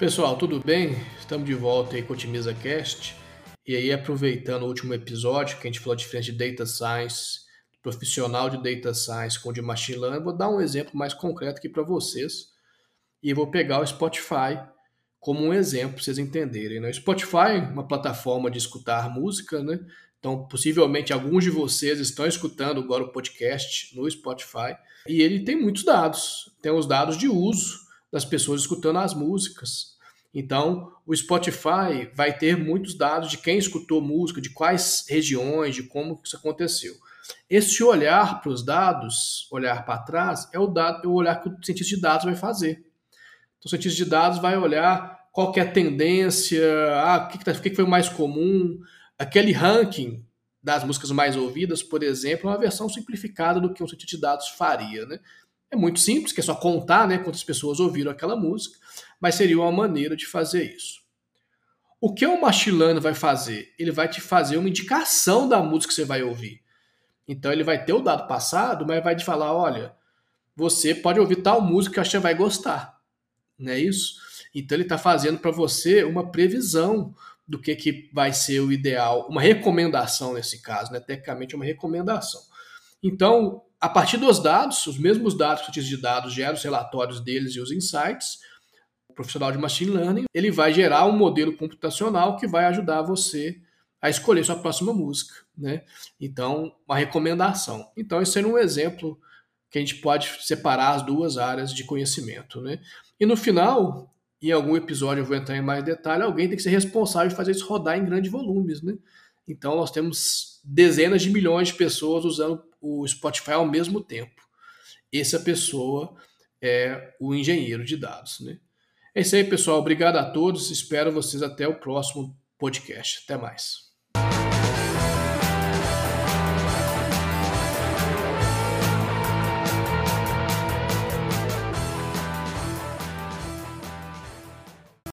Pessoal, tudo bem? Estamos de volta aí com o Otimiza Cast. E aí, aproveitando o último episódio, que a gente falou de diferença de Data Science, profissional de Data Science com de Machine Learning, vou dar um exemplo mais concreto aqui para vocês. E vou pegar o Spotify como um exemplo para vocês entenderem. Né? O Spotify é uma plataforma de escutar música, né? Então, possivelmente alguns de vocês estão escutando agora o podcast no Spotify. E ele tem muitos dados. Tem os dados de uso das pessoas escutando as músicas. Então, o Spotify vai ter muitos dados de quem escutou música, de quais regiões, de como isso aconteceu. Esse olhar para os dados, olhar para trás, é o, dado, é o olhar que o cientista de dados vai fazer. Então, o cientista de dados vai olhar qual é a tendência, ah, o que, que, tá, o que foi mais comum. Aquele ranking das músicas mais ouvidas, por exemplo, é uma versão simplificada do que um cientista de dados faria. Né? É muito simples, que é só contar né, quantas pessoas ouviram aquela música, mas seria uma maneira de fazer isso. O que o machine learning vai fazer? Ele vai te fazer uma indicação da música que você vai ouvir. Então ele vai ter o dado passado, mas vai te falar, olha, você pode ouvir tal música que você vai gostar. Não é isso? Então ele está fazendo para você uma previsão do que, que vai ser o ideal, uma recomendação nesse caso, né? tecnicamente uma recomendação. Então, a partir dos dados, os mesmos dados que de dados gera os relatórios deles e os insights, o profissional de machine learning, ele vai gerar um modelo computacional que vai ajudar você a escolher sua próxima música, né? Então, uma recomendação. Então, esse é um exemplo que a gente pode separar as duas áreas de conhecimento, né? E no final, em algum episódio eu vou entrar em mais detalhe, alguém tem que ser responsável de fazer isso rodar em grandes volumes, né? Então, nós temos dezenas de milhões de pessoas usando o Spotify ao mesmo tempo. Essa pessoa é o engenheiro de dados. Né? É isso aí, pessoal. Obrigado a todos. Espero vocês até o próximo podcast. Até mais.